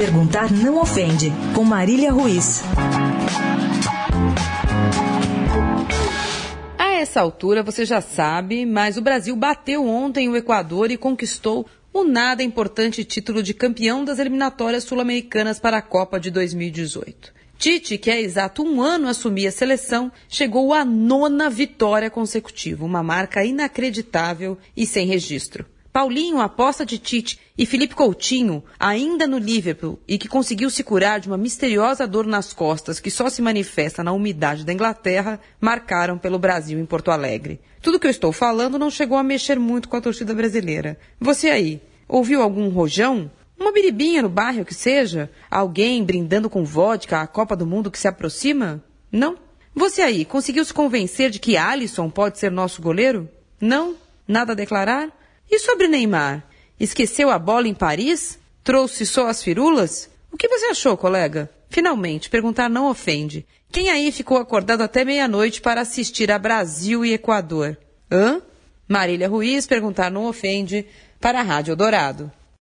Perguntar não ofende, com Marília Ruiz. A essa altura você já sabe, mas o Brasil bateu ontem o Equador e conquistou o nada importante título de campeão das eliminatórias sul-americanas para a Copa de 2018. Tite, que é exato um ano assumir a seleção, chegou à nona vitória consecutiva, uma marca inacreditável e sem registro. Paulinho, aposta de Tite, e Felipe Coutinho, ainda no Liverpool, e que conseguiu se curar de uma misteriosa dor nas costas que só se manifesta na umidade da Inglaterra, marcaram pelo Brasil em Porto Alegre. Tudo que eu estou falando não chegou a mexer muito com a torcida brasileira. Você aí, ouviu algum rojão? Uma biribinha no bairro que seja? Alguém brindando com vodka a Copa do Mundo que se aproxima? Não? Você aí, conseguiu se convencer de que Alisson pode ser nosso goleiro? Não? Nada a declarar? E sobre Neymar? Esqueceu a bola em Paris? Trouxe só as firulas? O que você achou, colega? Finalmente, perguntar não ofende. Quem aí ficou acordado até meia-noite para assistir a Brasil e Equador? Hã? Marília Ruiz, perguntar não ofende, para a Rádio Dourado.